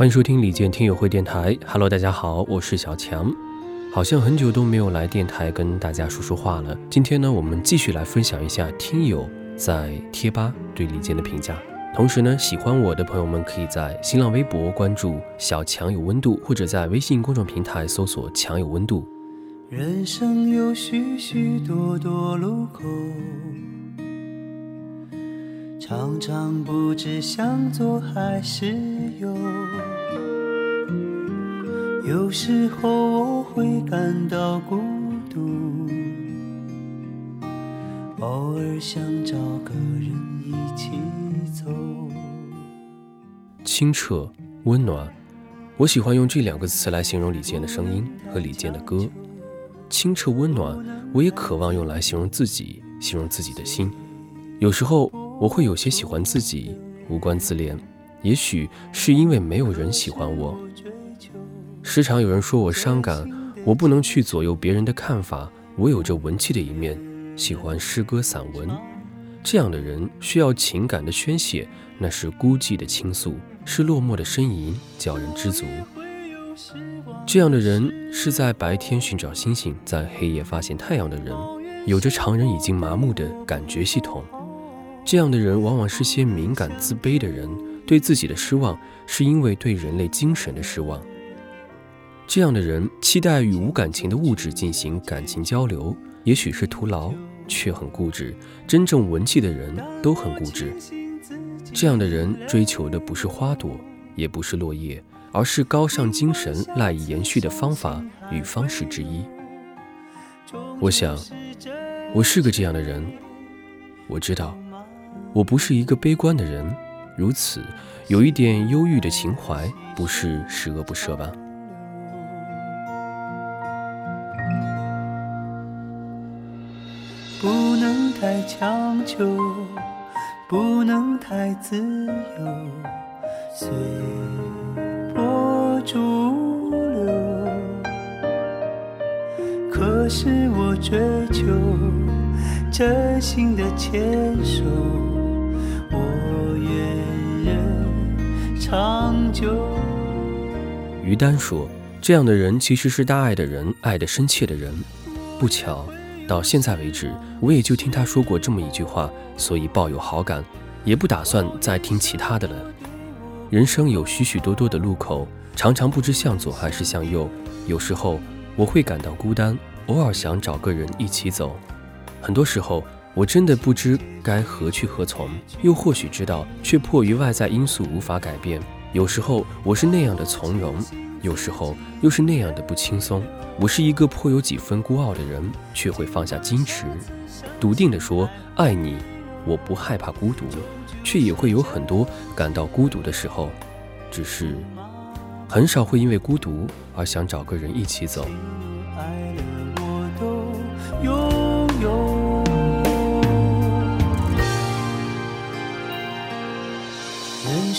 欢迎收听李健听友会电台。Hello，大家好，我是小强。好像很久都没有来电台跟大家说说话了。今天呢，我们继续来分享一下听友在贴吧对李健的评价。同时呢，喜欢我的朋友们可以在新浪微博关注“小强有温度”，或者在微信公众平台搜索“强有温度”。人生有许许多多路口，常常不知向左还是右。有时候我会感到孤独，偶尔想找个人一起走。清澈温暖，我喜欢用这两个词来形容李健的声音和李健的歌。清澈温暖，我也渴望用来形容自己，形容自己的心。有时候我会有些喜欢自己，无关自恋，也许是因为没有人喜欢我。时常有人说我伤感，我不能去左右别人的看法。我有着文气的一面，喜欢诗歌散文。这样的人需要情感的宣泄，那是孤寂的倾诉，是落寞的呻吟，叫人知足。这样的人是在白天寻找星星，在黑夜发现太阳的人，有着常人已经麻木的感觉系统。这样的人往往是些敏感自卑的人，对自己的失望是因为对人类精神的失望。这样的人期待与无感情的物质进行感情交流，也许是徒劳。却很固执，真正文气的人都很固执。这样的人追求的不是花朵，也不是落叶，而是高尚精神赖以延续的方法与方式之一。我想，我是个这样的人。我知道，我不是一个悲观的人，如此有一点忧郁的情怀，不是十恶不赦吧？太强求，不能太自由，随波逐流。可是我追求真心的牵手，我愿人长久。于丹说：“这样的人其实是大爱的人，爱的深切的人。不巧。”到现在为止，我也就听他说过这么一句话，所以抱有好感，也不打算再听其他的了。人生有许许多多的路口，常常不知向左还是向右。有时候我会感到孤单，偶尔想找个人一起走。很多时候我真的不知该何去何从，又或许知道，却迫于外在因素无法改变。有时候我是那样的从容。有时候又是那样的不轻松。我是一个颇有几分孤傲的人，却会放下矜持，笃定地说爱你。我不害怕孤独，却也会有很多感到孤独的时候，只是很少会因为孤独而想找个人一起走。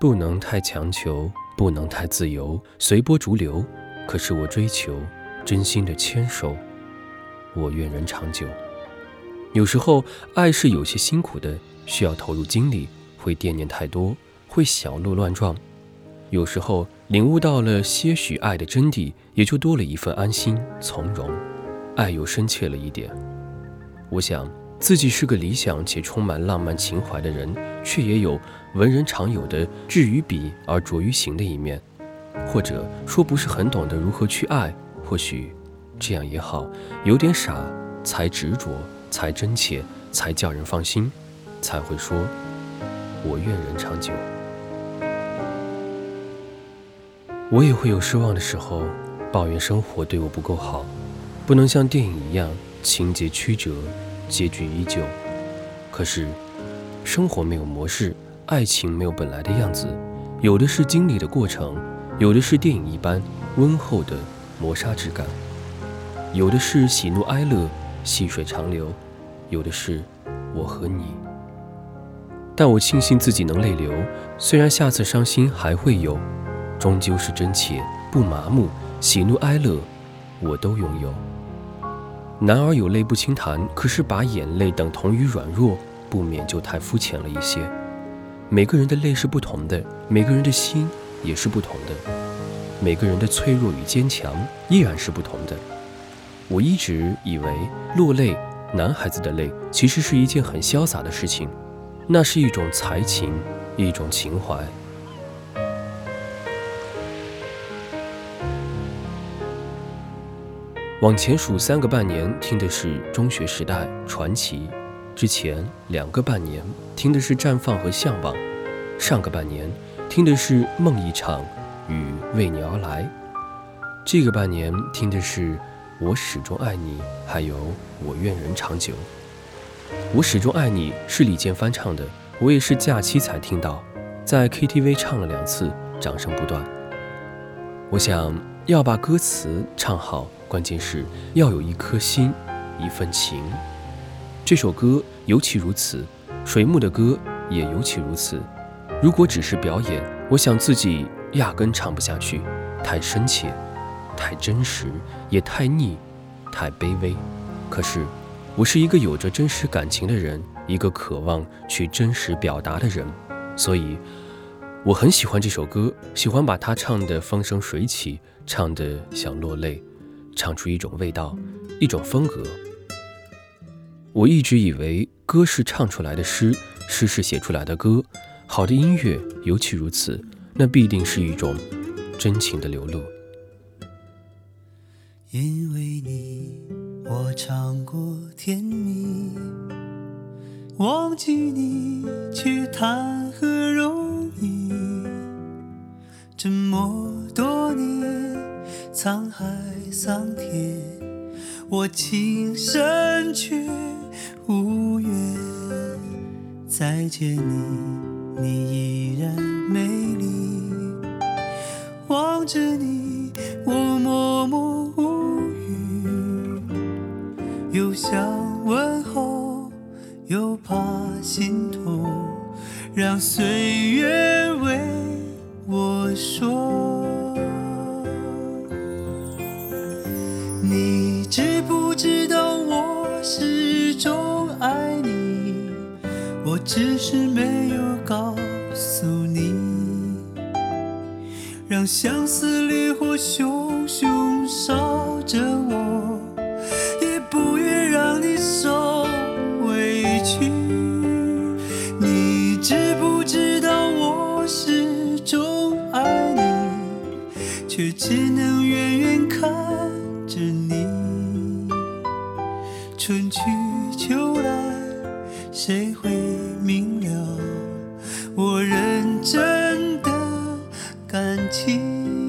不能太强求，不能太自由，随波逐流。可是我追求真心的牵手，我愿人长久。有时候爱是有些辛苦的，需要投入精力，会惦念太多，会小鹿乱撞。有时候领悟到了些许爱的真谛，也就多了一份安心从容，爱又深切了一点。我想。自己是个理想且充满浪漫情怀的人，却也有文人常有的志于笔而拙于行的一面，或者说不是很懂得如何去爱。或许这样也好，有点傻才执着，才真切，才叫人放心，才会说“我愿人长久”。我也会有失望的时候，抱怨生活对我不够好，不能像电影一样情节曲折。结局依旧，可是生活没有模式，爱情没有本来的样子，有的是经历的过程，有的是电影一般温厚的磨砂质感，有的是喜怒哀乐细水长流，有的是我和你。但我庆幸自己能泪流，虽然下次伤心还会有，终究是真切不麻木，喜怒哀乐我都拥有。男儿有泪不轻弹，可是把眼泪等同于软弱，不免就太肤浅了一些。每个人的泪是不同的，每个人的心也是不同的，每个人的脆弱与坚强依然是不同的。我一直以为落泪，男孩子的泪其实是一件很潇洒的事情，那是一种才情，一种情怀。往前数三个半年，听的是中学时代传奇；之前两个半年，听的是绽放和向往；上个半年，听的是梦一场与为你而来；这个半年，听的是我始终爱你，还有我愿人长久。我始终爱你是李健翻唱的，我也是假期才听到，在 KTV 唱了两次，掌声不断。我想要把歌词唱好。关键是要有一颗心，一份情。这首歌尤其如此，水木的歌也尤其如此。如果只是表演，我想自己压根唱不下去，太深切，太真实，也太腻，太卑微。可是，我是一个有着真实感情的人，一个渴望去真实表达的人，所以我很喜欢这首歌，喜欢把它唱得风生水起，唱得想落泪。唱出一种味道，一种风格。我一直以为歌是唱出来的诗，诗是写出来的歌。好的音乐尤其如此，那必定是一种真情的流露。因为你，我尝过甜蜜；忘记你，却谈何容易？这么多年，沧海。桑田，我情深却无缘再见你，你依然美丽。望着你，你知不知道我始终爱你？我只是没有告诉你，让相思烈火熊熊烧着我，也不愿让你受委屈。你知不知道我始终爱你，却只能远情？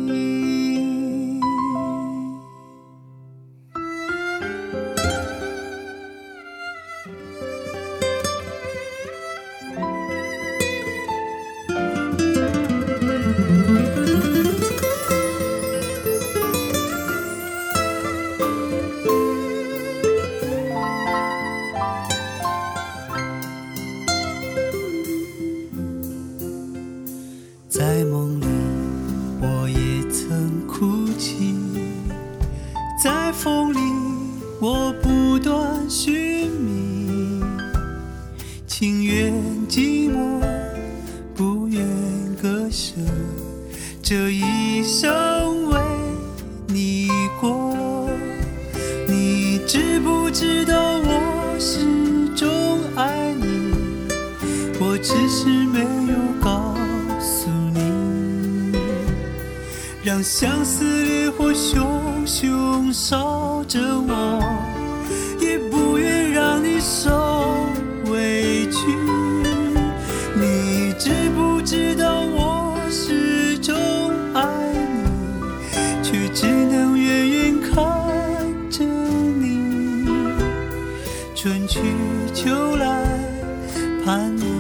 这一生为你过，你知不知道我始终爱你？我只是没有告诉你，让相思烈火熊熊烧着我，盼。